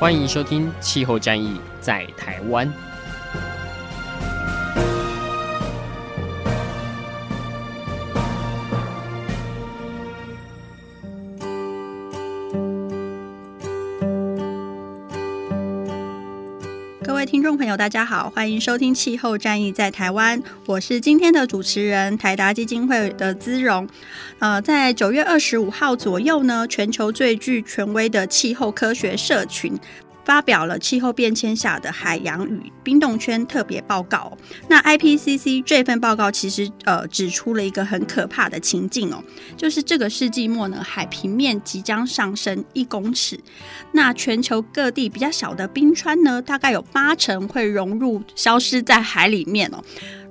欢迎收听《气候战役在台湾》。大家好，欢迎收听《气候战役在台湾》，我是今天的主持人台达基金会的姿荣。呃，在九月二十五号左右呢，全球最具权威的气候科学社群。发表了气候变迁下的海洋与冰冻圈特别报告。那 IPCC 这份报告其实呃指出了一个很可怕的情境哦，就是这个世纪末呢，海平面即将上升一公尺。那全球各地比较小的冰川呢，大概有八成会融入消失在海里面哦。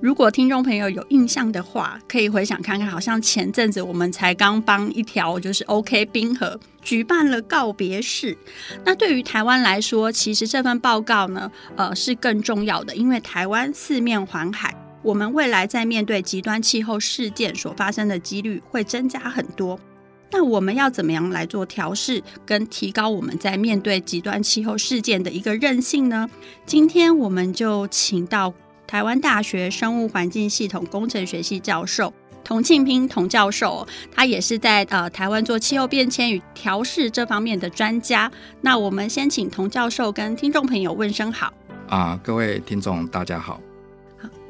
如果听众朋友有印象的话，可以回想看看，好像前阵子我们才刚帮一条就是 OK 冰河举办了告别式。那对于台湾来说，其实这份报告呢，呃，是更重要的，因为台湾四面环海，我们未来在面对极端气候事件所发生的几率会增加很多。那我们要怎么样来做调试，跟提高我们在面对极端气候事件的一个韧性呢？今天我们就请到。台湾大学生物环境系统工程学系教授童庆斌童教授，他也是在呃台湾做气候变迁与调试这方面的专家。那我们先请童教授跟听众朋友问声好。啊，各位听众大家好。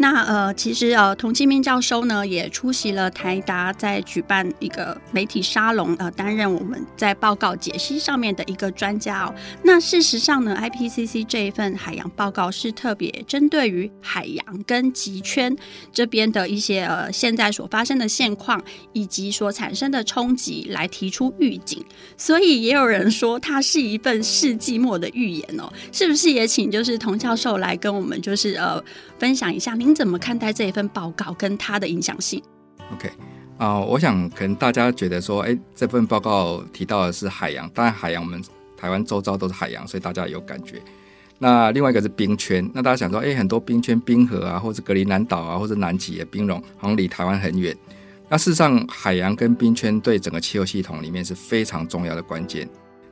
那呃，其实呃，童庆明教授呢也出席了台达在举办一个媒体沙龙，呃，担任我们在报告解析上面的一个专家哦。那事实上呢，IPCC 这一份海洋报告是特别针对于海洋跟极圈这边的一些呃现在所发生的现况以及所产生的冲击来提出预警，所以也有人说它是一份世纪末的预言哦。是不是也请就是童教授来跟我们就是呃分享一下您？怎么看待这一份报告跟它的影响性？OK 啊、我想可能大家觉得说，哎，这份报告提到的是海洋，当然海洋我们台湾周遭都是海洋，所以大家有感觉。那另外一个是冰圈，那大家想说，哎，很多冰圈、冰河啊，或者格陵兰岛啊，或者南极的冰融，好像离台湾很远。那事实上，海洋跟冰圈对整个气候系统里面是非常重要的关键。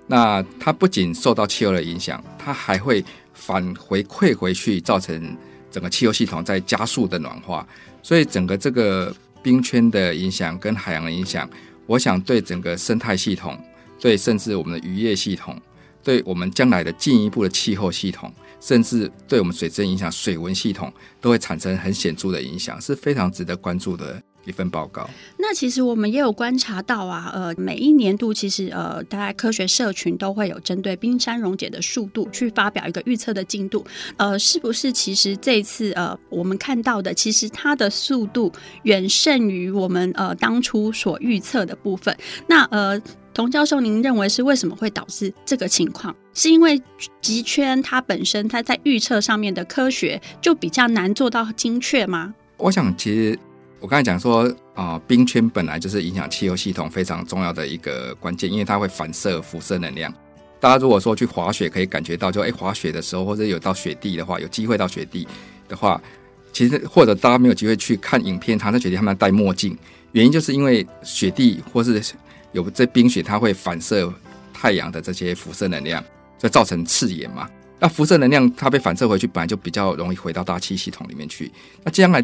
那它不仅受到气候的影响，它还会返回馈回去，造成。整个气候系统在加速的暖化，所以整个这个冰圈的影响跟海洋的影响，我想对整个生态系统，对甚至我们的渔业系统，对我们将来的进一步的气候系统，甚至对我们水质影响水文系统，都会产生很显著的影响，是非常值得关注的。一份报告。那其实我们也有观察到啊，呃，每一年度其实呃，大概科学社群都会有针对冰山溶解的速度去发表一个预测的进度。呃，是不是其实这次呃，我们看到的其实它的速度远胜于我们呃当初所预测的部分？那呃，童教授，您认为是为什么会导致这个情况？是因为极圈它本身它在预测上面的科学就比较难做到精确吗？我想其实。我刚才讲说啊、冰圈本来就是影响气候系统非常重要的一个关键，因为它会反射辐射能量。大家如果说去滑雪，可以感觉到就，就、欸、哎，滑雪的时候或者有到雪地的话，有机会到雪地的话，其实或者大家没有机会去看影片，常在雪地他们戴墨镜，原因就是因为雪地或是有这冰雪，它会反射太阳的这些辐射能量，就造成刺眼嘛。那辐射能量它被反射回去，本来就比较容易回到大气系统里面去。那将来。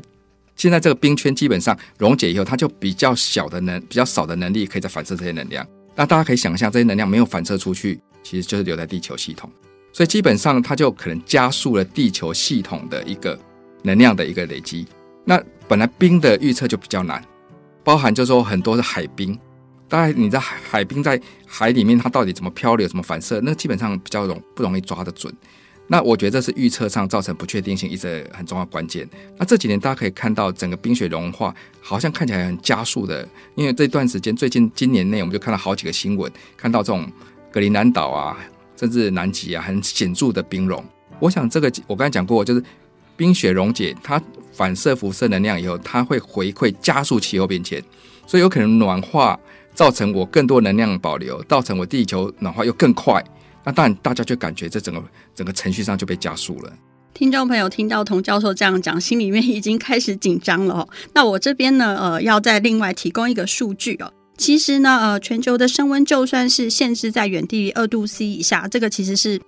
现在这个冰圈基本上溶解以后，它就比较小的能、比较少的能力可以再反射这些能量。那大家可以想象，这些能量没有反射出去，其实就是留在地球系统。所以基本上它就可能加速了地球系统的一个能量的一个累积。那本来冰的预测就比较难，包含就说很多是海冰，大概你在海海冰在海里面它到底怎么漂流、怎么反射，那基本上比较容不容易抓得准。那我觉得这是预测上造成不确定性一直很重要关键。那这几年大家可以看到，整个冰雪融化好像看起来很加速的，因为这段时间最近今年内我们就看到好几个新闻，看到这种格陵兰岛啊，甚至南极啊，很显著的冰融。我想这个我刚才讲过，就是冰雪溶解，它反射辐射能量以后，它会回馈加速气候变迁，所以有可能暖化造成我更多能量保留，造成我地球暖化又更快。那当然大家就感觉这整个整个程序上就被加速了。听众朋友听到童教授这样讲，心里面已经开始紧张了哦。那我这边呢，呃，要再另外提供一个数据哦。其实呢，呃，全球的升温就算是限制在远低于二度 C 以下，这个其实是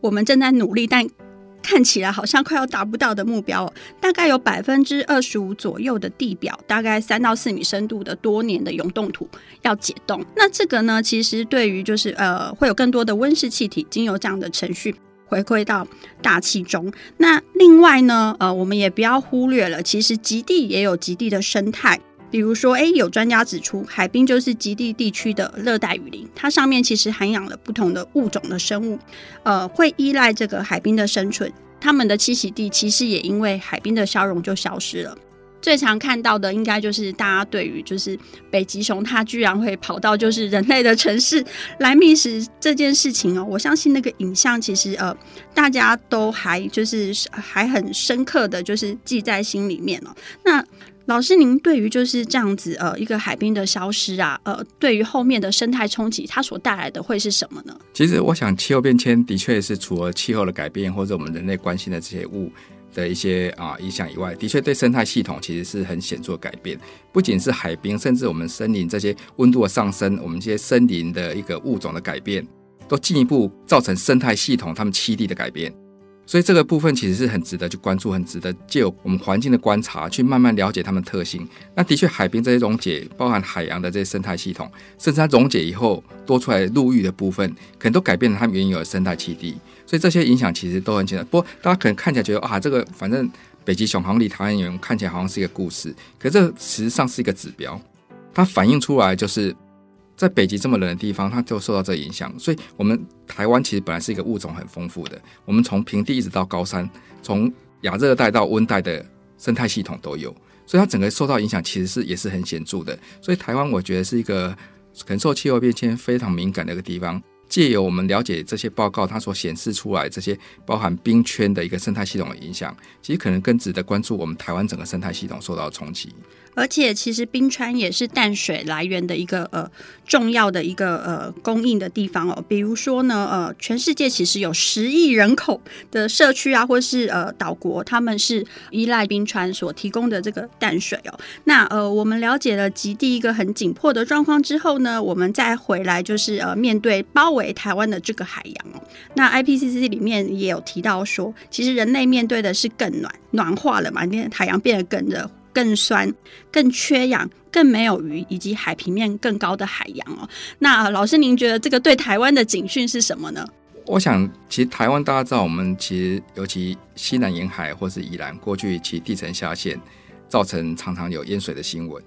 我们正在努力，但看起来好像快要达不到的目标哦。大概有百分之二十五左右的地表，大概三到四米深度的多年的永冻土要解冻。那这个呢，其实对于就是呃，会有更多的温室气体经由这样的程序回归到大气中。那另外呢，呃，我们也不要忽略了，其实极地也有极地的生态。比如说，诶，有专家指出，海冰就是极地地区的热带雨林，它上面其实涵养了不同的物种的生物，呃，会依赖这个海冰的生存，它们的栖息地其实也因为海冰的消融就消失了。最常看到的，应该就是大家对于就是北极熊它居然会跑到就是人类的城市来觅食这件事情哦，我相信那个影像其实呃大家都还就是还很深刻的就是记在心里面哦，那。老师，您对于就是这样子呃一个海冰的消失啊，呃，对于后面的生态冲击，它所带来的会是什么呢？其实我想，气候变迁的确是除了气候的改变或者我们人类关心的这些物的一些啊影响以外，的确对生态系统其实是很显著的改变。不仅是海冰，甚至我们森林这些温度的上升，我们这些森林的一个物种的改变，都进一步造成生态系统它们栖地的改变。所以这个部分其实是很值得去关注，很值得借我们环境的观察去慢慢了解它们特性。那的确，海边这些溶解，包含海洋的这些生态系统，甚至它溶解以后多出来陆域的部分，可能都改变了它们原有的生态栖地。所以这些影响其实都很简单。不过大家可能看起来觉得啊，这个反正北极熊好像离台湾远，看起来好像是一个故事，可这实际上是一个指标，它反映出来就是。在北极这么冷的地方，它就受到这影响。所以，我们台湾其实本来是一个物种很丰富的，我们从平地一直到高山，从亚热带到温带的生态系统都有。所以，它整个受到影响其实是也是很显著的。所以，台湾我觉得是一个可能受气候变迁非常敏感的一个地方。借由我们了解这些报告，它所显示出来这些包含冰圈的一个生态系统的影响，其实可能更值得关注我们台湾整个生态系统受到冲击。而且，其实冰川也是淡水来源的一个呃重要的一个呃供应的地方哦。比如说呢，呃，全世界其实有十亿人口的社区啊，或是呃岛国，他们是依赖冰川所提供的这个淡水哦。那呃，我们了解了极地一个很紧迫的状况之后呢，我们再回来就是呃面对包围台湾的这个海洋哦。那 IPCC 里面也有提到说，其实人类面对的是更暖暖化了嘛，因为海洋变得更热。更酸、更缺氧、更没有鱼，以及海平面更高的海洋哦。那老师，您觉得这个对台湾的警讯是什么呢？我想，其实台湾大家知道，我们其实尤其西南沿海或是宜兰，过去其地层下陷，造成常常有淹水的新闻。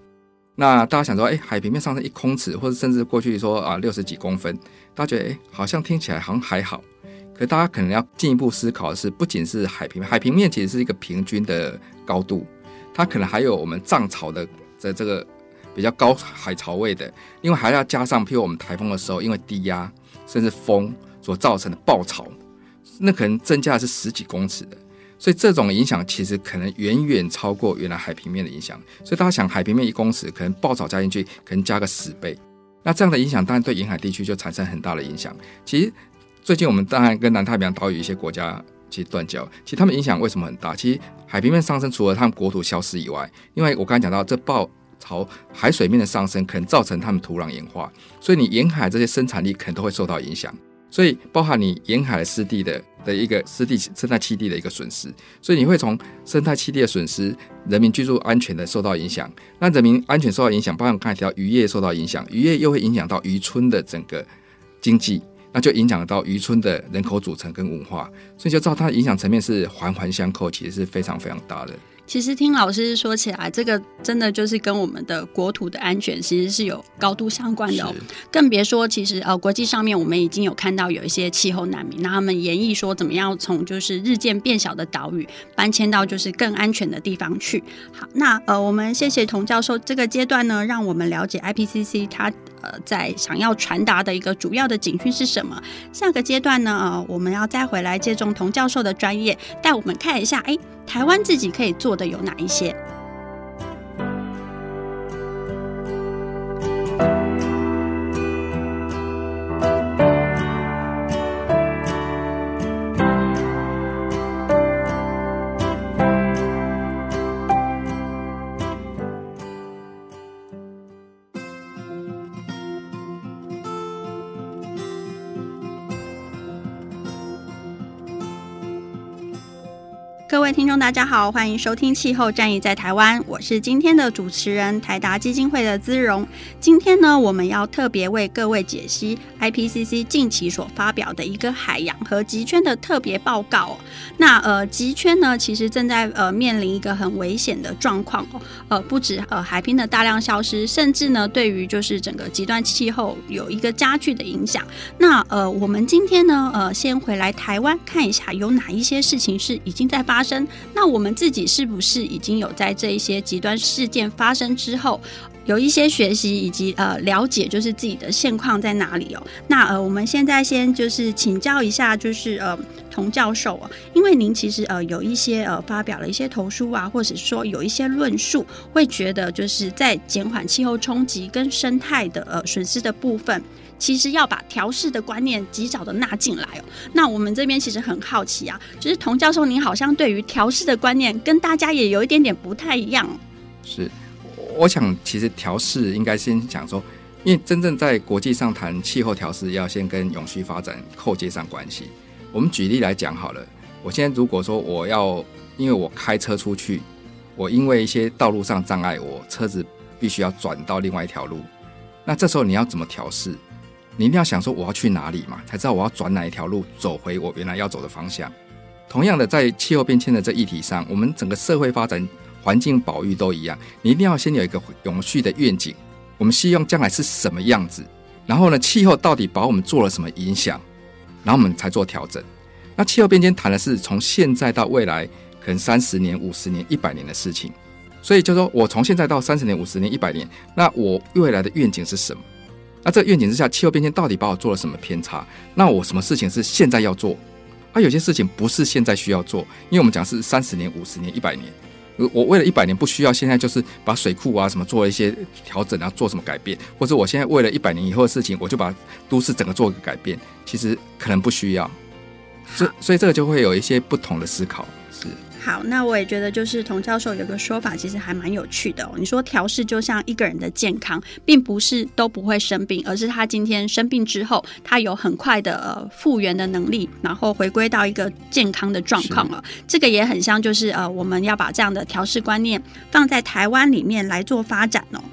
那大家想说，哎，海平面上升一公尺，或者甚至过去说啊六十几公分，大家觉得哎，好像听起来好像还好。可大家可能要进一步思考的是，不仅是海平面，海平面其实是一个平均的高度。它可能还有我们涨潮的在这个比较高海潮位的，另外还要加上，譬如我们台风的时候，因为低压甚至风所造成的暴潮，那可能增加的是十几公尺的，所以这种影响其实可能远远超过原来海平面的影响。所以大家想，海平面一公尺，可能暴潮加进去，可能加个十倍，那这样的影响当然对沿海地区就产生很大的影响。其实最近我们当然跟南太平洋岛屿一些国家。其实断交，其实他们影响为什么很大？其实海平面上升，除了他们国土消失以外，因为我刚才讲到，这暴潮海水面的上升可能造成他们土壤盐化，所以你沿海这些生产力可能都会受到影响。所以包含你沿海湿地的的一个湿地生态栖地的一个损失，所以你会从生态栖地的损失，人民居住安全的受到影响。那人民安全受到影响，包含我刚才提到渔业受到影响，渔业又会影响到渔村的整个经济。那就影响到渔村的人口组成跟文化，所以就知道它的影响层面是环环相扣，其实是非常非常大的。其实听老师说起来，这个真的就是跟我们的国土的安全其实是有高度相关的哦。更别说，其实呃，国际上面我们已经有看到有一些气候难民，那他们演绎说怎么样从就是日渐变小的岛屿搬迁到就是更安全的地方去。好，那呃，我们谢谢童教授这个阶段呢，让我们了解 IPCC 它。呃在想要传达的一个主要的警讯是什么？下个阶段呢，呃，我们要再回来借重童教授的专业，带我们看一下，哎，台湾自己可以做的有哪一些？各位听众，大家好，欢迎收听《气候战役在台湾》，我是今天的主持人台达基金会的姿荣。今天呢，我们要特别为各位解析 IPCC 近期所发表的一个海洋和极圈的特别报告。那呃，极圈呢，其实正在呃面临一个很危险的状况哦。呃，不止呃海冰的大量消失，甚至呢，对于就是整个极端气候有一个加剧的影响。那呃，我们今天呢，呃，先回来台湾看一下，有哪一些事情是已经在发生。那我们自己是不是已经有在这一些极端事件发生之后，有一些学习以及呃了解，就是自己的现况在哪里哦？那呃，我们现在先就是请教一下，就是呃童教授啊，因为您其实呃有一些呃发表了一些投书啊，或者说有一些论述，会觉得就是在减缓气候冲击跟生态的呃损失的部分。其实要把调试的观念及早的纳进来哦。那我们这边其实很好奇啊，就是童教授，您好像对于调试的观念跟大家也有一点点不太一样。是，我想其实调试应该先讲说，因为真正在国际上谈气候调试，要先跟永续发展扣接上关系。我们举例来讲好了，我现在如果说我要，因为我开车出去，我因为一些道路上障碍，我车子必须要转到另外一条路，那这时候你要怎么调试？你一定要想说我要去哪里嘛，才知道我要转哪一条路走回我原来要走的方向。同样的，在气候变迁的这议题上，我们整个社会发展、环境保育都一样，你一定要先有一个永续的愿景。我们希望将来是什么样子？然后呢，气候到底把我们做了什么影响？然后我们才做调整。那气候变迁谈的是从现在到未来可能三十年、五十年、一百年的事情。所以就说我从现在到三十年、五十年、一百年，那我未来的愿景是什么？那这个愿景之下，气候变迁到底把我做了什么偏差？那我什么事情是现在要做？啊，有些事情不是现在需要做，因为我们讲是三十年、五十年、一百年。我为了一百年不需要现在就是把水库啊什么做了一些调整啊，做什么改变？或者我现在为了一百年以后的事情，我就把都市整个做一个改变？其实可能不需要。所所以这个就会有一些不同的思考。是。好，那我也觉得就是童教授有个说法，其实还蛮有趣的哦。你说调试就像一个人的健康，并不是都不会生病，而是他今天生病之后，他有很快的呃复原的能力，然后回归到一个健康的状况了。这个也很像，就是呃我们要把这样的调试观念放在台湾里面来做发展哦。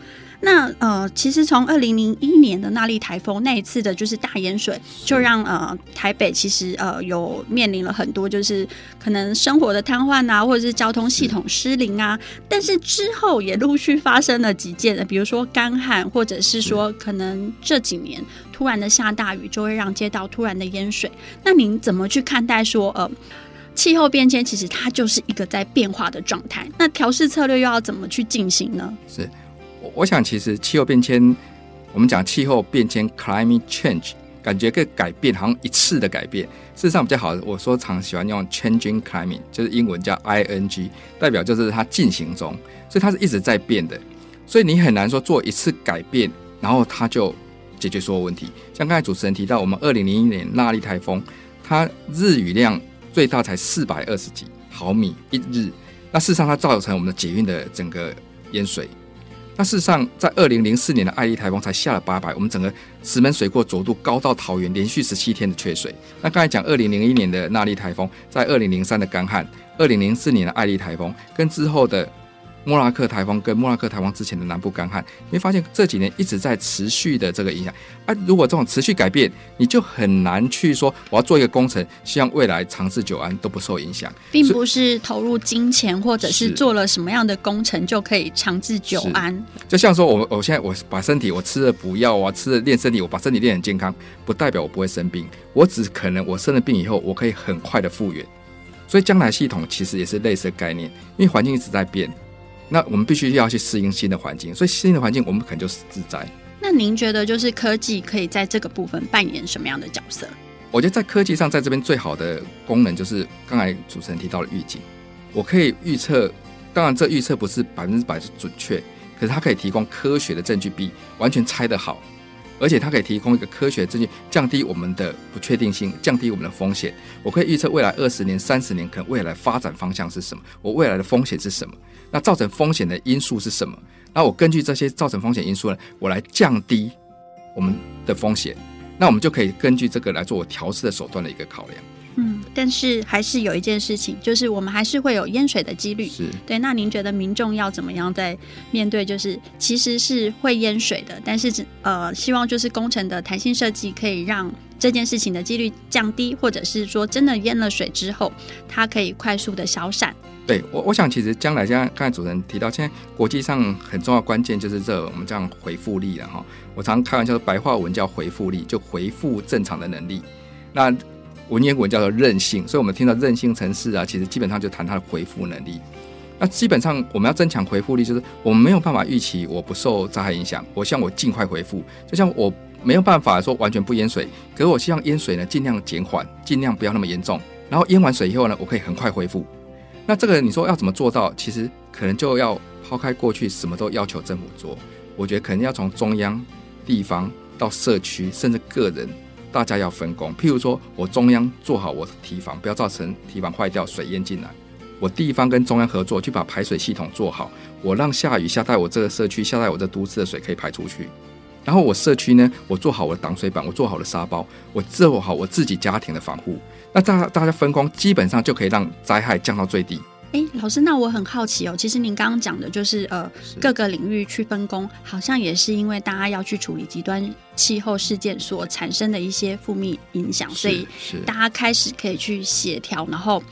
那呃，其实从二零零一年的那莉台风那一次的就是大淹水，就让呃台北其实呃有面临了很多就是可能生活的瘫痪啊，或者是交通系统失灵啊。但是之后也陆续发生了几件的，比如说干旱，或者是说可能这几年突然的下大雨，就会让街道突然的淹水。那您怎么去看待说呃气候变迁其实它就是一个在变化的状态？那调试策略又要怎么去进行呢？是。我想，其实气候变迁，我们讲气候变迁 （climate change），感觉个改变好像一次的改变。事实上比较好，我说常喜欢用 changing climate，就是英文叫 ing，代表就是它进行中，所以它是一直在变的。所以你很难说做一次改变，然后它就解决所有问题。像刚才主持人提到，我们二零零一年纳莉台风，它日雨量最大才四百二十几毫米一日，那事实上它造成我们的捷运的整个淹水。那事实上，在二零零四年的爱丽台风才下了八百，我们整个石门水库浊度高到桃园，连续十七天的缺水。那刚才讲二零零一年的那莉台风，在二零零三的干旱，二零零四年的爱丽台风跟之后的。莫拉克台风跟莫拉克台风之前的南部干旱，你会发现这几年一直在持续的这个影响。啊，如果这种持续改变，你就很难去说我要做一个工程，希望未来长治久安都不受影响，并不是投入金钱或者是做了什么样的工程就可以长治久安。就像说我我现在我把身体我吃了补药啊，吃了练身体，我把身体练很健康，不代表我不会生病，我只可能我生了病以后，我可以很快的复原。所以将来系统其实也是类似的概念，因为环境一直在变。那我们必须要去适应新的环境，所以新的环境我们可能就是自在。那您觉得就是科技可以在这个部分扮演什么样的角色？我觉得在科技上，在这边最好的功能就是刚才主持人提到的预警。我可以预测，当然这预测不是百分之百是准确，可是它可以提供科学的证据，比完全猜得好。而且它可以提供一个科学证据，降低我们的不确定性，降低我们的风险。我可以预测未来二十年、三十年可能未来发展方向是什么，我未来的风险是什么，那造成风险的因素是什么？那我根据这些造成风险因素呢，我来降低我们的风险。那我们就可以根据这个来做我调试的手段的一个考量。嗯，但是还是有一件事情，就是我们还是会有淹水的几率。是对。那您觉得民众要怎么样在面对？就是其实是会淹水的，但是呃，希望就是工程的弹性设计可以让这件事情的几率降低，或者是说真的淹了水之后，它可以快速的消散。对我，我想其实将来像刚才主持人提到，现在国际上很重要关键就是这我们这样回复力了哈。我常开玩笑说，白话文叫回复力，就回复正常的能力。那文言文叫做韧性，所以我们听到韧性城市啊，其实基本上就谈它的回复能力。那基本上我们要增强回复力，就是我们没有办法预期我不受灾害影响，我希望我尽快回复。就像我没有办法说完全不淹水，可是我希望淹水呢尽量减缓，尽量不要那么严重。然后淹完水以后呢，我可以很快恢复。那这个你说要怎么做到？其实可能就要抛开过去什么都要求政府做，我觉得可能要从中央、地方到社区，甚至个人。大家要分工，譬如说我中央做好我的堤防，不要造成堤防坏掉，水淹进来；我地方跟中央合作，去把排水系统做好，我让下雨下在我这个社区，下在我这都市的水可以排出去。然后我社区呢，我做好我的挡水板，我做好了沙包，我做好我自己家庭的防护。那大大家分工，基本上就可以让灾害降到最低。哎，老师，那我很好奇哦。其实您刚刚讲的就是呃，各个领域去分工，好像也是因为大家要去处理极端气候事件所产生的一些负面影响，所以大家开始可以去协调，然后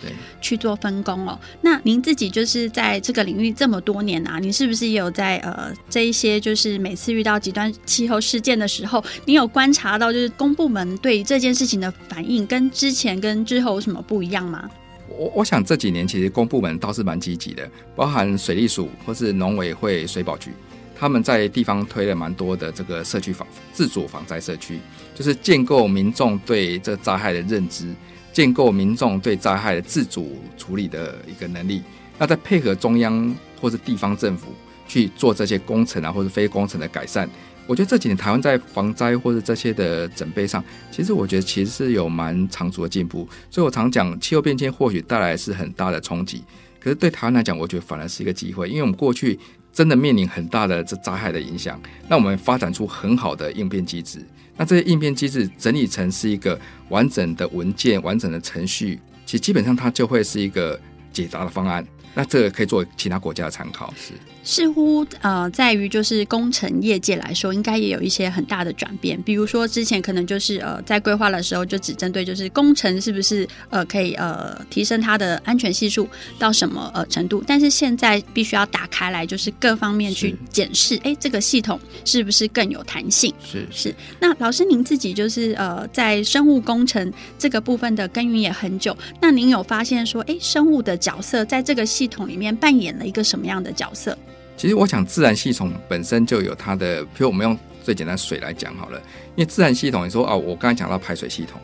去做分工哦。那您自己就是在这个领域这么多年啊，你是不是也有在呃这一些就是每次遇到极端气候事件的时候，你有观察到就是公部门对这件事情的反应跟之前跟之后有什么不一样吗？我我想这几年其实公部门倒是蛮积极的，包含水利署或是农委会、水保局，他们在地方推了蛮多的这个社区防自主防灾社区，就是建构民众对这灾害的认知，建构民众对灾害的自主处理的一个能力。那再配合中央或是地方政府去做这些工程啊，或是非工程的改善。我觉得这几年台湾在防灾或者这些的准备上，其实我觉得其实是有蛮长足的进步。所以我常讲，气候变迁或许带来是很大的冲击，可是对台湾来讲，我觉得反而是一个机会，因为我们过去真的面临很大的这灾害的影响，那我们发展出很好的应变机制。那这些应变机制整理成是一个完整的文件、完整的程序，其实基本上它就会是一个解答的方案。那这个可以作为其他国家的参考，是。似乎呃，在于就是工程业界来说，应该也有一些很大的转变。比如说之前可能就是呃，在规划的时候就只针对就是工程是不是呃可以呃提升它的安全系数到什么呃程度，但是现在必须要打开来，就是各方面去检视，哎，这个系统是不是更有弹性？是是。那老师您自己就是呃在生物工程这个部分的耕耘也很久，那您有发现说，哎，生物的角色在这个系统里面扮演了一个什么样的角色？其实我想，自然系统本身就有它的，譬如我们用最简单水来讲好了，因为自然系统，你说啊，我刚才讲到排水系统，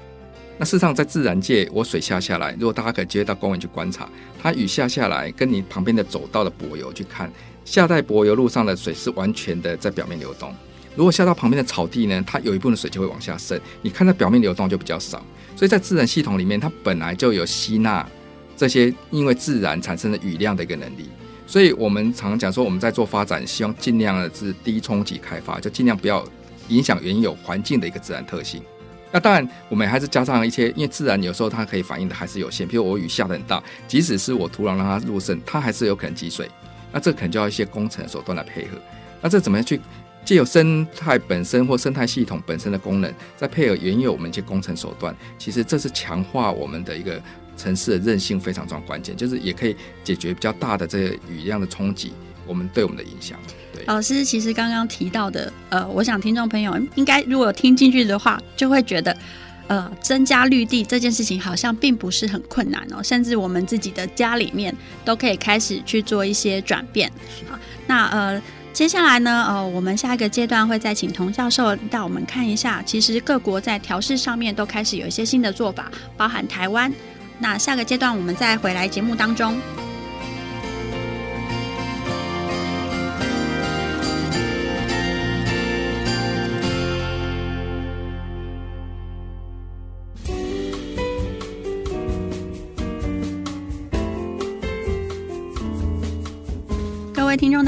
那事实上在自然界，我水下下来，如果大家可以接到公园去观察，它雨下下来，跟你旁边的走道的柏油去看，下在柏油路上的水是完全的在表面流动，如果下到旁边的草地呢，它有一部分水就会往下渗，你看它表面流动就比较少，所以在自然系统里面，它本来就有吸纳这些因为自然产生的雨量的一个能力。所以我们常常讲说，我们在做发展，希望尽量的是低冲击开发，就尽量不要影响原有环境的一个自然特性。那当然，我们还是加上一些，因为自然有时候它可以反应的还是有限。譬如我雨下得很大，即使是我土壤让它入渗，它还是有可能积水。那这可能就要一些工程手段来配合。那这怎么样去借由生态本身或生态系统本身的功能，再配合原有我们一些工程手段，其实这是强化我们的一个。城市的韧性非常重要，关键就是也可以解决比较大的这个雨量的冲击，我们对我们的影响。对，老师其实刚刚提到的，呃，我想听众朋友应该如果听进去的话，就会觉得，呃，增加绿地这件事情好像并不是很困难哦，甚至我们自己的家里面都可以开始去做一些转变。好，那呃。接下来呢，呃，我们下一个阶段会再请童教授带我们看一下，其实各国在调试上面都开始有一些新的做法，包含台湾。那下个阶段我们再回来节目当中。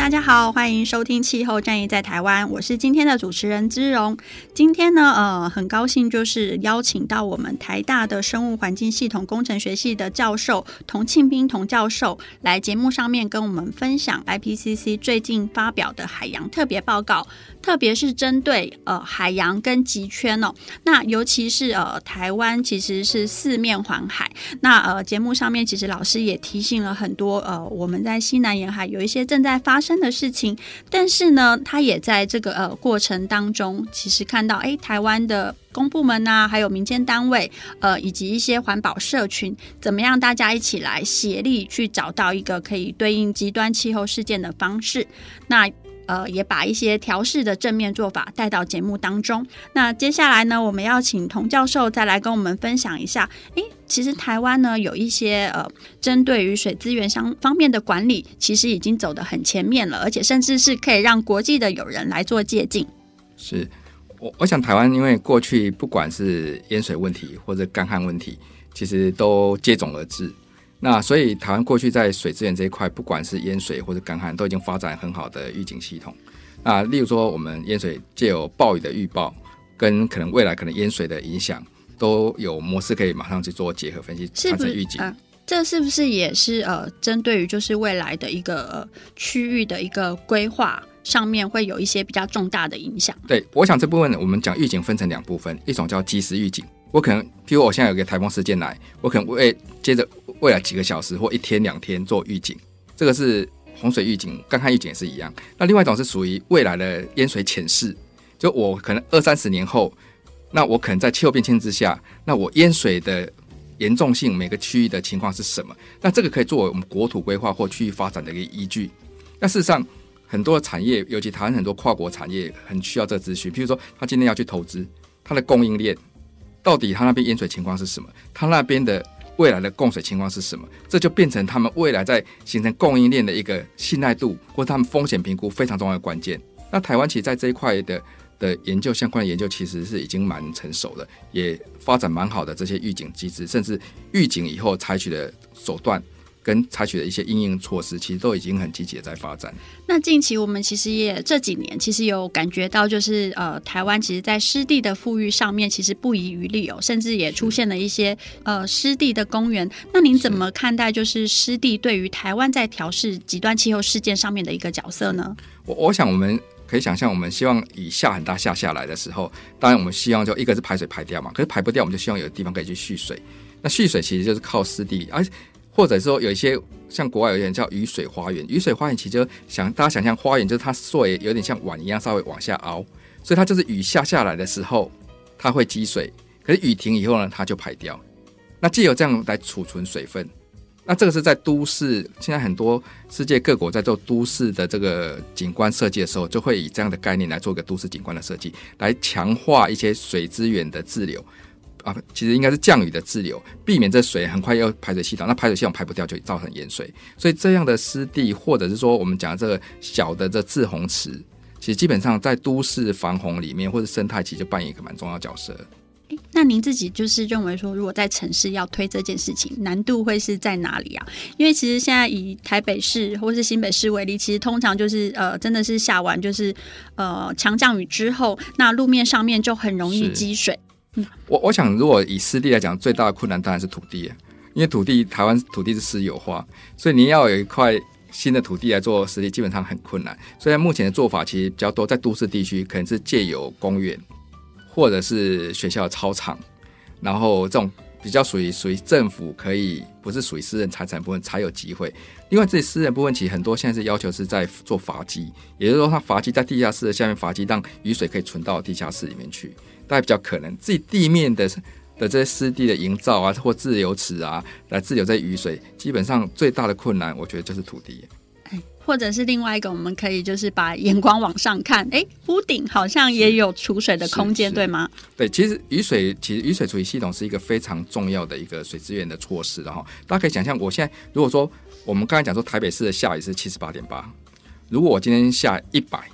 大家好，欢迎收听《气候战役在台湾》，我是今天的主持人姿荣。今天呢，呃，很高兴就是邀请到我们台大的生物环境系统工程学系的教授童庆彬童教授来节目上面跟我们分享 IPCC 最近发表的海洋特别报告。特别是针对呃海洋跟极圈哦，那尤其是呃台湾其实是四面环海，那呃节目上面其实老师也提醒了很多呃我们在西南沿海有一些正在发生的事情，但是呢，他也在这个呃过程当中，其实看到诶台湾的公部门呐、啊，还有民间单位呃以及一些环保社群，怎么样大家一起来协力去找到一个可以对应极端气候事件的方式，那。呃，也把一些调试的正面做法带到节目当中。那接下来呢，我们要请童教授再来跟我们分享一下。诶，其实台湾呢有一些呃，针对于水资源相方面的管理，其实已经走得很前面了，而且甚至是可以让国际的友人来做借鉴。是我，我想台湾因为过去不管是淹水问题或者干旱问题，其实都接踵而至。那所以台湾过去在水资源这一块，不管是淹水或者干旱，都已经发展很好的预警系统。那例如说，我们淹水借有暴雨的预报，跟可能未来可能淹水的影响，都有模式可以马上去做结合分析，产生预警。呃，这是不是也是呃，针对于就是未来的一个呃区域的一个规划上面，会有一些比较重大的影响？对，我想这部分我们讲预警分成两部分，一种叫即时预警。我可能，譬如我现在有个台风事件来，我可能会接着未来几个小时或一天两天做预警，这个是洪水预警、干旱预警也是一样。那另外一种是属于未来的淹水潜势，就我可能二三十年后，那我可能在气候变迁之下，那我淹水的严重性，每个区域的情况是什么？那这个可以作为我们国土规划或区域发展的一个依据。那事实上，很多产业，尤其台湾很多跨国产业，很需要这资讯。譬如说，他今天要去投资，他的供应链。到底他那边淹水情况是什么？他那边的未来的供水情况是什么？这就变成他们未来在形成供应链的一个信赖度，或他们风险评估非常重要的关键。那台湾其实在这一块的的研究，相关的研究其实是已经蛮成熟的，也发展蛮好的这些预警机制，甚至预警以后采取的手段。跟采取的一些因应措施，其实都已经很积极的在发展。那近期我们其实也这几年，其实有感觉到，就是呃，台湾其实在湿地的富裕上面，其实不遗余力哦，甚至也出现了一些呃湿地的公园。那您怎么看待就是湿地对于台湾在调试极端气候事件上面的一个角色呢？我我想我们可以想象，我们希望以下很大下下来的时候，当然我们希望就一个是排水排掉嘛，可是排不掉，我们就希望有地方可以去蓄水。那蓄水其实就是靠湿地，而或者说有一些像国外有一点叫雨水花园，雨水花园其实想大家想象花园就是它水有点像碗一样稍微往下凹，所以它就是雨下下来的时候它会积水，可是雨停以后呢，它就排掉。那借由这样来储存水分，那这个是在都市，现在很多世界各国在做都市的这个景观设计的时候，就会以这样的概念来做一个都市景观的设计，来强化一些水资源的自留。啊，其实应该是降雨的滞留，避免这水很快要排水系统，那排水系统排不掉，就造成淹水。所以这样的湿地，或者是说我们讲的这个小的这滞洪池，其实基本上在都市防洪里面或者生态，其实就扮演一个蛮重要角色。那您自己就是认为说，如果在城市要推这件事情，难度会是在哪里啊？因为其实现在以台北市或是新北市为例，其实通常就是呃，真的是下完就是呃强降雨之后，那路面上面就很容易积水。我我想，如果以湿地来讲，最大的困难当然是土地，因为土地台湾土地是私有化，所以你要有一块新的土地来做湿地，基本上很困难。所以目前的做法其实比较多，在都市地区可能是借由公园或者是学校的操场，然后这种比较属于属于政府可以，不是属于私人财产部分才有机会。另外，这私人部分其实很多现在是要求是在做阀机，也就是说，它阀机在地下室的下面阀机，让雨水可以存到地下室里面去。大概比较可能自己地面的的这些湿地的营造啊，或自流池啊，来自流这雨水，基本上最大的困难，我觉得就是土地。哎，或者是另外一个，我们可以就是把眼光往上看，哎，屋顶好像也有储水的空间，对吗？对，其实雨水其实雨水处理系统是一个非常重要的一个水资源的措施的哈。大家可以想象，我现在如果说我们刚才讲说台北市的下雨是七十八点八，如果我今天下一百，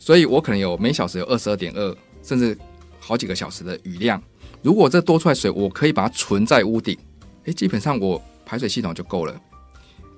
所以我可能有每小时有二十二点二，甚至好几个小时的雨量。如果这多出来水，我可以把它存在屋顶，哎，基本上我排水系统就够了。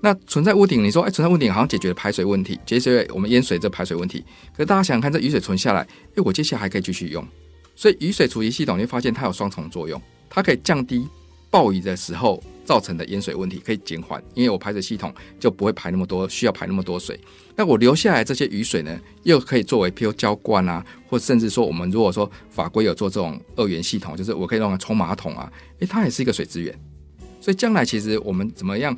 那存在屋顶，你说，哎，存在屋顶好像解决了排水问题，解决我们淹水这排水问题。可是大家想想看，这雨水存下来，哎，我接下来还可以继续用。所以雨水处理系统，你会发现它有双重作用，它可以降低暴雨的时候造成的淹水问题，可以减缓，因为我排水系统就不会排那么多，需要排那么多水。那我留下来这些雨水呢，又可以作为譬如浇灌啊，或甚至说我们如果说法规有做这种二元系统，就是我可以用来冲马桶啊，哎，它也是一个水资源。所以将来其实我们怎么样？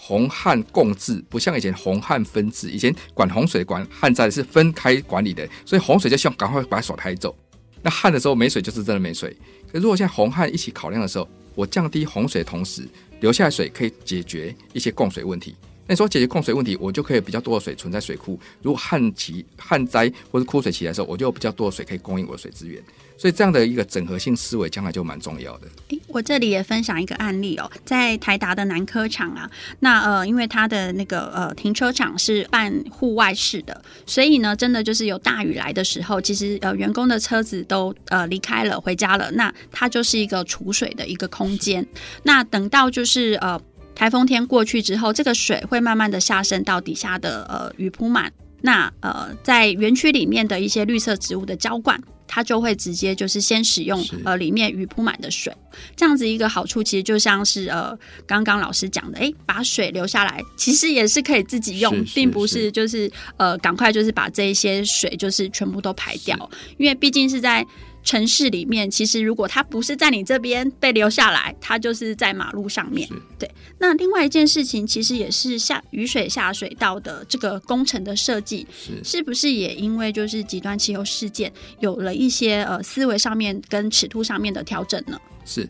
洪旱共治，不像以前洪旱分治。以前管洪水、管旱灾是分开管理的，所以洪水就希望赶快把它甩开走。那旱的时候没水就是真的没水。可如果现在洪旱一起考量的时候，我降低洪水的同时留下来水，可以解决一些供水问题。那你说解决供水问题，我就可以比较多的水存在水库。如果旱期、旱灾或是枯水期来的时候，我就有比较多的水可以供应我的水资源。所以这样的一个整合性思维，将来就蛮重要的。诶，我这里也分享一个案例哦，在台达的南科厂啊，那呃，因为它的那个呃停车场是办户外式的，所以呢，真的就是有大雨来的时候，其实呃员工的车子都呃离开了，回家了，那它就是一个储水的一个空间。那等到就是呃。台风天过去之后，这个水会慢慢的下渗到底下的呃雨铺满。那呃在园区里面的一些绿色植物的浇灌，它就会直接就是先使用呃里面鱼铺满的水。这样子一个好处，其实就像是呃刚刚老师讲的，诶，把水留下来，其实也是可以自己用，并不是就是呃赶快就是把这一些水就是全部都排掉，因为毕竟是在。城市里面，其实如果它不是在你这边被留下来，它就是在马路上面。对，那另外一件事情，其实也是下雨水下水道的这个工程的设计，是是不是也因为就是极端气候事件，有了一些呃思维上面跟尺度上面的调整呢？是，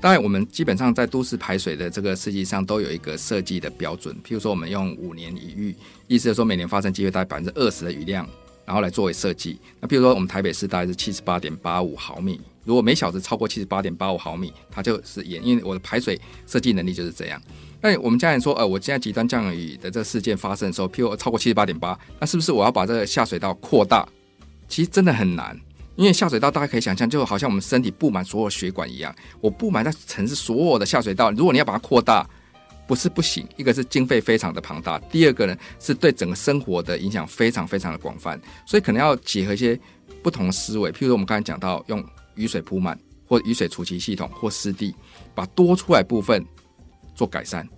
当然我们基本上在都市排水的这个设计上都有一个设计的标准，譬如说我们用五年一遇，意思是说每年发生机会大概百分之二十的雨量。然后来作为设计，那比如说我们台北市大概是七十八点八五毫米，如果每小时超过七十八点八五毫米，它就是淹，因为我的排水设计能力就是这样。那我们家人说，呃，我现在极端降雨的这个事件发生的时候，譬如超过七十八点八，那是不是我要把这个下水道扩大？其实真的很难，因为下水道大家可以想象，就好像我们身体布满所有血管一样，我布满在城市所有的下水道，如果你要把它扩大。不是不行，一个是经费非常的庞大，第二个呢是对整个生活的影响非常非常的广泛，所以可能要结合一些不同思维，譬如说我们刚才讲到用雨水铺满或雨水储集系统或湿地，把多出来部分做改善，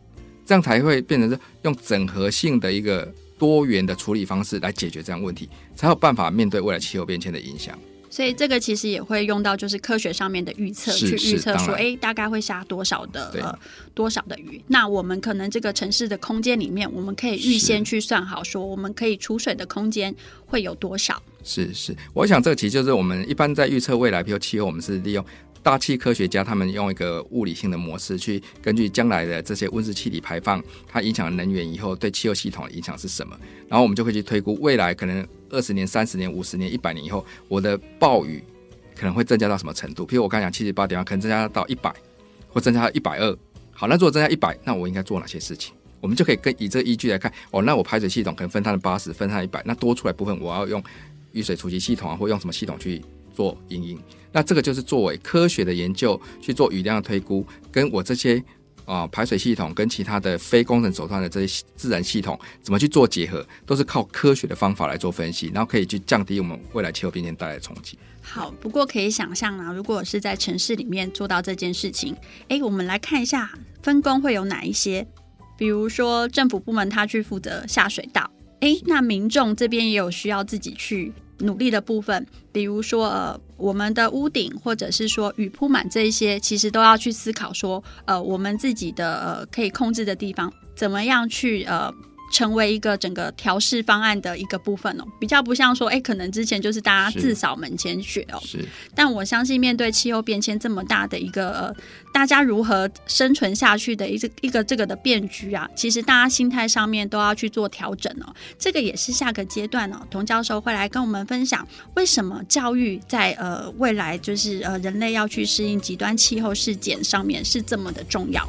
这样才会变成是用整合性的一个多元的处理方式来解决这样问题，才有办法面对未来气候变迁的影响。所以这个其实也会用到，就是科学上面的预测，去预测说，哎，大概会下多少的呃多少的雨。那我们可能这个城市的空间里面，我们可以预先去算好，说我们可以储水的空间会有多少。是是，我想这个其实就是我们一般在预测未来，比如气候，我们是利用。大气科学家他们用一个物理性的模式去根据将来的这些温室气体排放，它影响能源以后对气候系统的影响是什么？然后我们就会去推估未来可能二十年、三十年、五十年、一百年以后，我的暴雨可能会增加到什么程度？譬如我刚讲七十八点二，可能增加到一百，或增加到一百二。好，那如果增加一百，那我应该做哪些事情？我们就可以跟以这个依据来看，哦，那我排水系统可能分摊了八十，分摊一百，那多出来部分我要用雨水储集系统啊，或用什么系统去做因应？那这个就是作为科学的研究去做雨量的推估，跟我这些啊、排水系统跟其他的非工程手段的这些自然系统怎么去做结合，都是靠科学的方法来做分析，然后可以去降低我们未来气候变迁带来的冲击。好，不过可以想象啊，如果是在城市里面做到这件事情，诶，我们来看一下分工会有哪一些，比如说政府部门他去负责下水道，诶，那民众这边也有需要自己去。努力的部分，比如说呃，我们的屋顶或者是说雨铺满这一些，其实都要去思考说，呃，我们自己的呃可以控制的地方，怎么样去呃成为一个整个调试方案的一个部分哦，比较不像说，哎，可能之前就是大家自扫门前雪哦。是。但我相信，面对气候变迁这么大的一个，呃，大家如何生存下去的一个一个这个的变局啊，其实大家心态上面都要去做调整哦。这个也是下个阶段哦，童教授会来跟我们分享，为什么教育在呃未来就是呃人类要去适应极端气候事件上面是这么的重要。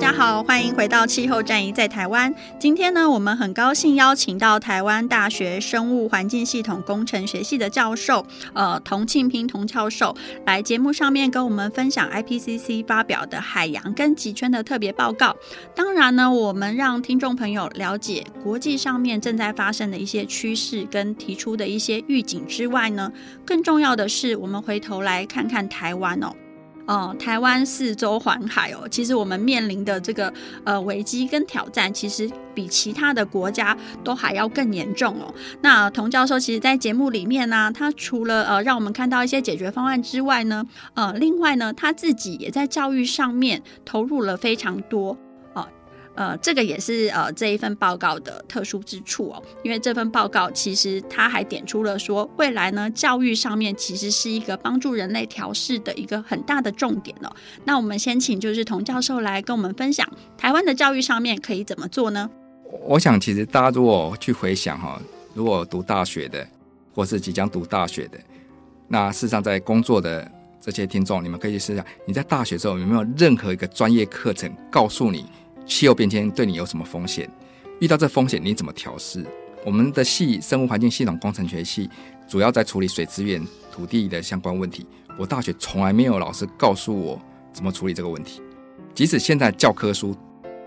大家好，欢迎回到气候战役在台湾。今天呢，我们很高兴邀请到台湾大学生物环境系统工程学系的教授，呃，童庆平童教授来节目上面跟我们分享 IPCC 发表的海洋跟极圈的特别报告。当然呢，我们让听众朋友了解国际上面正在发生的一些趋势跟提出的一些预警之外呢，更重要的是，我们回头来看看台湾哦。呃，台湾四周环海哦，其实我们面临的这个呃危机跟挑战，其实比其他的国家都还要更严重哦。那童教授其实，在节目里面呢、他除了呃让我们看到一些解决方案之外呢，呃，另外呢，他自己也在教育上面投入了非常多。呃，这个也是呃这一份报告的特殊之处哦，因为这份报告其实它还点出了说，未来呢教育上面其实是一个帮助人类调试的一个很大的重点哦。那我们先请就是童教授来跟我们分享，台湾的教育上面可以怎么做呢？我想其实大家如果去回想哈，如果读大学的或是即将读大学的，那事实上在工作的这些听众，你们可以试想，你在大学时候有没有任何一个专业课程告诉你？气候变迁对你有什么风险？遇到这风险你怎么调试？我们的系生物环境系统工程学系主要在处理水资源、土地的相关问题。我大学从来没有老师告诉我怎么处理这个问题。即使现在教科书，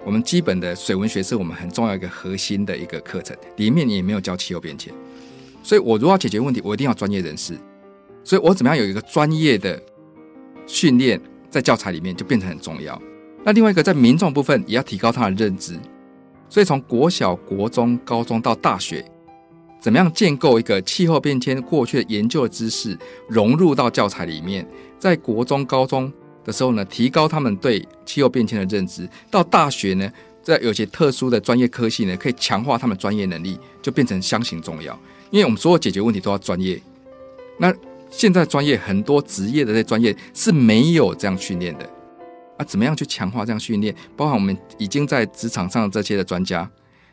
我们基本的水文学是我们很重要一个核心的一个课程，里面也没有教气候变迁。所以我如果要解决问题，我一定要专业人士。所以我怎么样有一个专业的训练在教材里面就变成很重要。那另外一个在民众部分也要提高他的认知，所以从国小、国中、高中到大学，怎么样建构一个气候变迁过去的研究的知识融入到教材里面，在国中、高中的时候呢，提高他们对气候变迁的认知；到大学呢，在有些特殊的专业科系呢，可以强化他们专业能力，就变成相形重要。因为我们所有解决问题都要专业，那现在专业很多职业的这专业是没有这样训练的。怎么样去强化这样训练？包含我们已经在职场上这些的专家，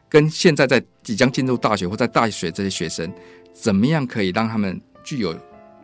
跟现在在即将进入大学或在大学这些学生，怎么样可以让他们具有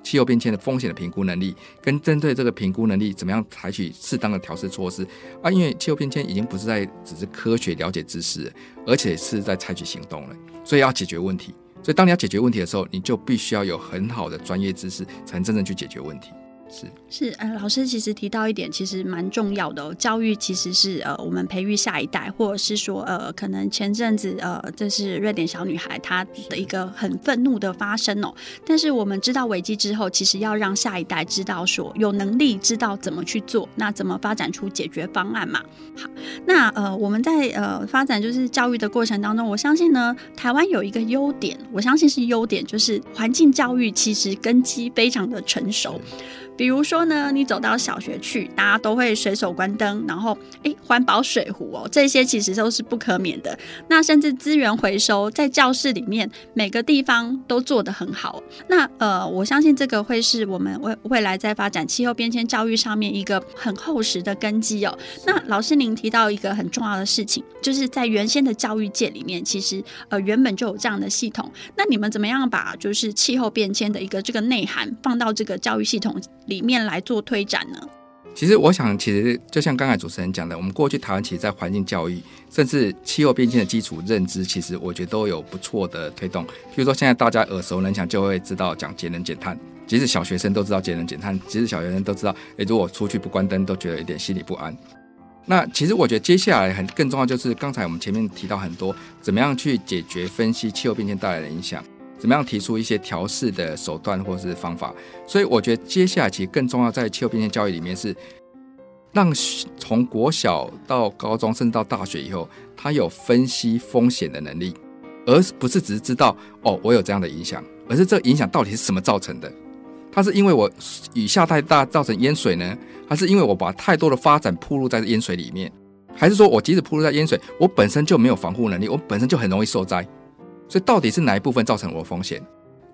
气候变迁的风险的评估能力？跟针对这个评估能力，怎么样采取适当的调适措施？啊，因为气候变迁已经不是在只是科学了解知识，而且是在采取行动了，所以要解决问题。所以当你要解决问题的时候，你就必须要有很好的专业知识，才能真正去解决问题。是是，呃，老师其实提到一点，其实蛮重要的哦。教育其实是呃，我们培育下一代，或者是说呃，可能前阵子呃，这是瑞典小女孩她的一个很愤怒的发生哦。但是我们知道危机之后，其实要让下一代知道说有能力知道怎么去做，那怎么发展出解决方案嘛？好，那呃，我们在呃发展就是教育的过程当中，我相信呢，台湾有一个优点，我相信是优点，就是环境教育其实根基非常的成熟。比如说呢，你走到小学去，大家都会随手关灯，然后诶，环保水壶哦，这些其实都是不可免的。那甚至资源回收，在教室里面每个地方都做得很好。那呃，我相信这个会是我们未未来在发展气候变迁教育上面一个很厚实的根基哦。那老师您提到一个很重要的事情，就是在原先的教育界里面，其实呃原本就有这样的系统。那你们怎么样把就是气候变迁的一个这个内涵放到这个教育系统里面来做推展呢？其实我想，其实就像刚才主持人讲的，我们过去台湾其实，在环境教育，甚至气候变迁的基础认知，其实我觉得都有不错的推动。譬如说，现在大家耳熟能详，就会知道讲节能减碳，即使小学生都知道节能减碳，即使小学生都知道，诶，如果出去不关灯，都觉得有点心里不安。那其实我觉得接下来很更重要就是刚才我们前面提到很多，怎么样去解决分析气候变迁带来的影响，怎么样提出一些调试的手段或是方法。所以我觉得接下来其实更重要在气候变迁教育里面是，让从国小到高中甚至到大学以后，他有分析风险的能力，而不是只是知道哦我有这样的影响，而是这影响到底是什么造成的。它是因为我雨下太大造成淹水呢，还是因为我把太多的发展铺露在淹水里面，还是说我即使铺露在淹水，我本身就没有防护能力，我本身就很容易受灾？所以到底是哪一部分造成我的风险？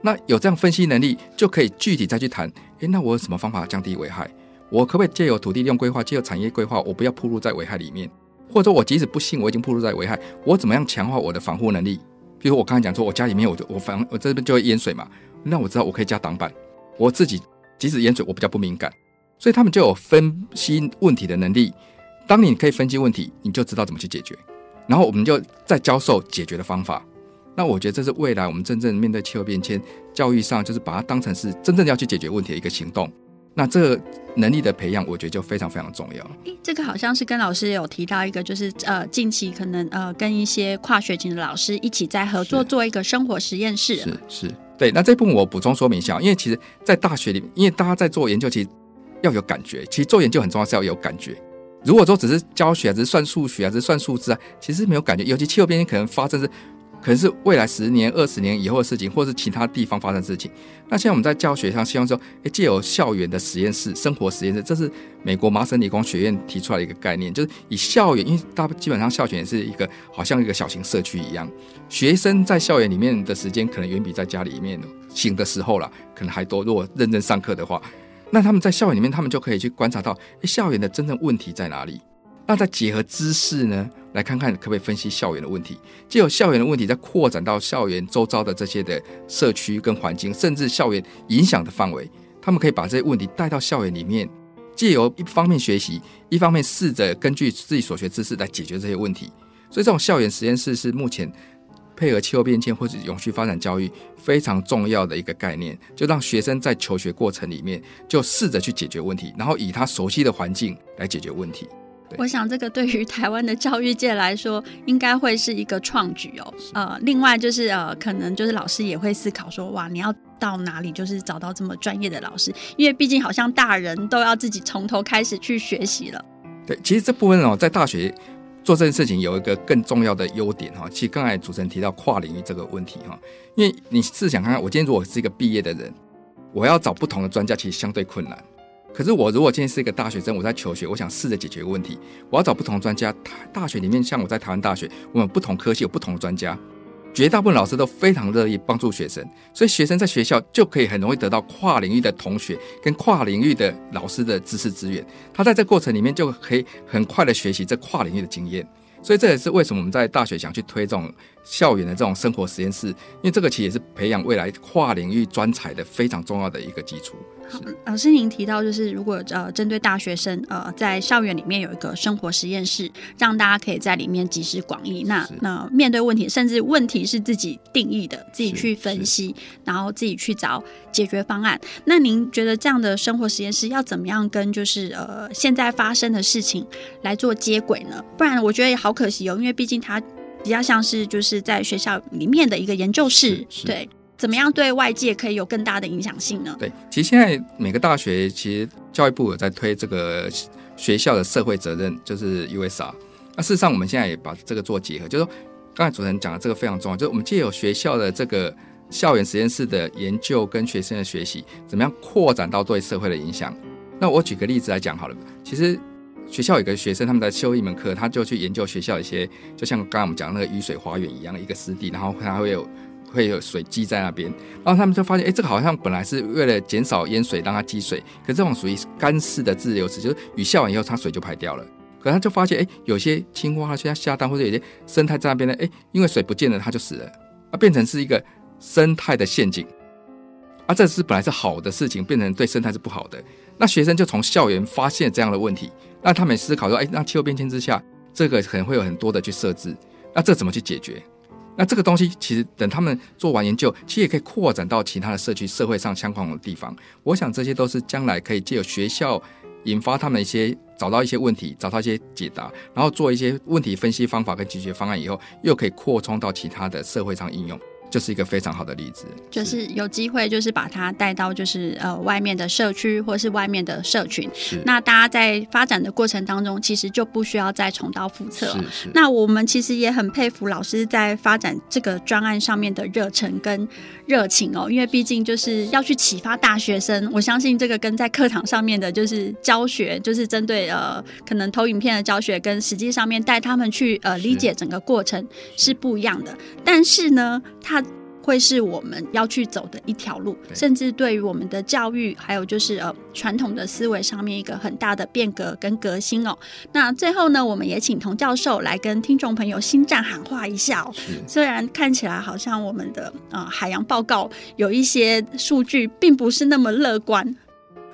那有这样分析能力，就可以具体再去谈。诶，那我有什么方法降低危害？我可不可以借由土地利用规划，借由产业规划，我不要暴露在危害里面？或者说我即使不幸我已经暴露在危害，我怎么样强化我的防护能力？比如我刚才讲说，我家里面我就我防我这边就会淹水嘛，那我知道我可以加挡板。我自己即使淹水，我比较不敏感，所以他们就有分析问题的能力。当你可以分析问题，你就知道怎么去解决。然后我们就再教授解决的方法。那我觉得这是未来我们真正面对气候变迁教育上，就是把它当成是真正要去解决问题的一个行动。那这个能力的培养，我觉得就非常非常重要。诶，这个好像是跟老师有提到一个，就是呃，近期可能呃，跟一些跨学群的老师一起在合作做一个生活实验室。是是。是对，那这部分我补充说明一下，因为其实，在大学里面，因为大家在做研究，其实要有感觉。其实做研究很重要，是要有感觉。如果说只是教学，只是算数学啊，只是算数字啊，其实没有感觉。尤其气候变迁可能发生是。可能是未来十年、二十年以后的事情，或是其他地方发生的事情。那现在我们在教学上希望说，诶，借由校园的实验室、生活实验室，这是美国麻省理工学院提出来的一个概念，就是以校园，因为大基本上校园也是一个好像一个小型社区一样，学生在校园里面的时间可能远比在家里面醒的时候了，可能还多。如果认真上课的话，那他们在校园里面，他们就可以去观察到，诶，校园的真正问题在哪里？那再结合知识呢，来看看可不可以分析校园的问题，借由校园的问题再扩展到校园周遭的这些的社区跟环境，甚至校园影响的范围，他们可以把这些问题带到校园里面，借由一方面学习，一方面试着根据自己所学知识来解决这些问题。所以，这种校园实验室是目前配合气候变迁或者永续发展教育非常重要的一个概念，就让学生在求学过程里面就试着去解决问题，然后以他熟悉的环境来解决问题。我想这个对于台湾的教育界来说，应该会是一个创举哦。呃，另外就是呃，可能就是老师也会思考说，哇，你要到哪里就是找到这么专业的老师？因为毕竟好像大人都要自己从头开始去学习了。对，其实这部分哦，在大学做这件事情有一个更重要的优点哈。其实刚才主持人提到跨领域这个问题哈，因为你试想看看，我今天如果是一个毕业的人，我要找不同的专家，其实相对困难。可是我如果今天是一个大学生，我在求学，我想试着解决一个问题，我要找不同专家。大学里面，像我在台湾大学，我们不同科系有不同的专家，绝大部分老师都非常乐意帮助学生，所以学生在学校就可以很容易得到跨领域的同学跟跨领域的老师的知识资源。他在这过程里面就可以很快的学习这跨领域的经验。所以这也是为什么我们在大学想去推这种校园的这种生活实验室，因为这个其实也是培养未来跨领域专才的非常重要的一个基础。好，老师您提到就是如果呃针对大学生呃在校园里面有一个生活实验室，让大家可以在里面集思广益。那那面对问题，甚至问题是自己定义的，自己去分析，然后自己去找解决方案。那您觉得这样的生活实验室要怎么样跟就是呃现在发生的事情来做接轨呢？不然我觉得也好可惜哦，因为毕竟它比较像是就是在学校里面的一个研究室，对。怎么样对外界可以有更大的影响性呢？对，其实现在每个大学其实教育部有在推这个学校的社会责任，就是 USR。那事实上，我们现在也把这个做结合，就是说刚才主持人讲的这个非常重要，就是我们借由学校的这个校园实验室的研究跟学生的学习，怎么样扩展到对社会的影响。那我举个例子来讲好了，其实学校有个学生他们在修一门课，他就去研究学校一些，就像刚刚我们讲那个雨水花园一样一个湿地，然后它会有。会有水积在那边，然后他们就发现，哎，这个好像本来是为了减少淹水，让它积水，可这种属于干式的自流池，就是雨下完以后，它水就排掉了。可他就发现，哎，有些青蛙它现在下蛋，或者有些生态在那边呢，哎，因为水不见了，它就死了，啊，变成是一个生态的陷阱。啊，这是本来是好的事情，变成对生态是不好的。那学生就从校园发现这样的问题，那他们思考说，哎，那气候变迁之下，这个可能会有很多的去设置，那这怎么去解决？那这个东西其实等他们做完研究，其实也可以扩展到其他的社区、社会上相关的地方。我想这些都是将来可以借由学校引发他们一些找到一些问题，找到一些解答，然后做一些问题分析方法跟解决方案以后，又可以扩充到其他的社会上应用。就是一个非常好的例子，就是有机会，就是把它带到就是呃外面的社区或是外面的社群。是，那大家在发展的过程当中，其实就不需要再重蹈覆辙。是是。那我们其实也很佩服老师在发展这个专案上面的热忱跟热情哦，因为毕竟就是要去启发大学生。我相信这个跟在课堂上面的就是教学，就是针对呃可能投影片的教学，跟实际上面带他们去呃理解整个过程是不一样的。但是呢，他会是我们要去走的一条路，甚至对于我们的教育，还有就是呃传统的思维上面一个很大的变革跟革新哦。那最后呢，我们也请童教授来跟听众朋友心战喊话一下哦。虽然看起来好像我们的呃海洋报告有一些数据并不是那么乐观。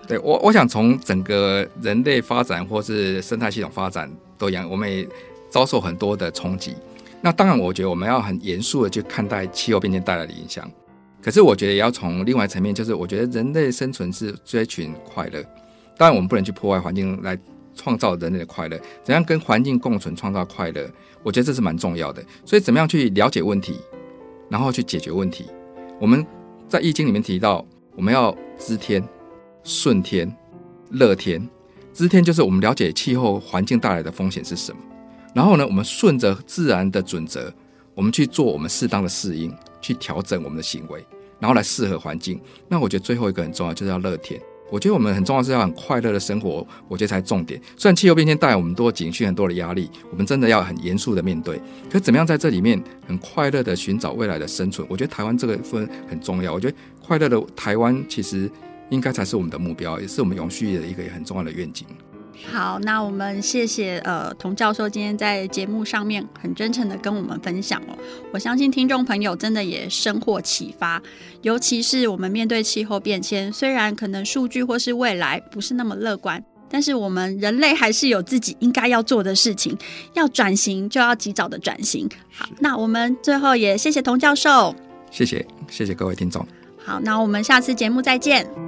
对我，我想从整个人类发展或是生态系统发展都一样，我们也遭受很多的冲击。那当然，我觉得我们要很严肃的去看待气候变迁带来的影响。可是，我觉得也要从另外层面，就是我觉得人类生存是追寻快乐。当然，我们不能去破坏环境来创造人类的快乐。怎样跟环境共存，创造快乐？我觉得这是蛮重要的。所以，怎么样去了解问题，然后去解决问题？我们在《易经》里面提到，我们要知天、顺天、乐天。知天就是我们了解气候环境带来的风险是什么。然后呢，我们顺着自然的准则，我们去做我们适当的适应，去调整我们的行为，然后来适合环境。那我觉得最后一个很重要，就是要乐天。我觉得我们很重要是要很快乐的生活，我觉得才重点。虽然气候变迁带来我们多警讯、很多的压力，我们真的要很严肃的面对。可怎么样在这里面很快乐的寻找未来的生存？我觉得台湾这个分很重要。我觉得快乐的台湾其实应该才是我们的目标，也是我们永续的一个很重要的愿景。好，那我们谢谢呃童教授今天在节目上面很真诚的跟我们分享哦。我相信听众朋友真的也深获启发，尤其是我们面对气候变迁，虽然可能数据或是未来不是那么乐观，但是我们人类还是有自己应该要做的事情，要转型就要及早的转型。好，那我们最后也谢谢童教授，谢谢谢谢各位听众。好，那我们下次节目再见。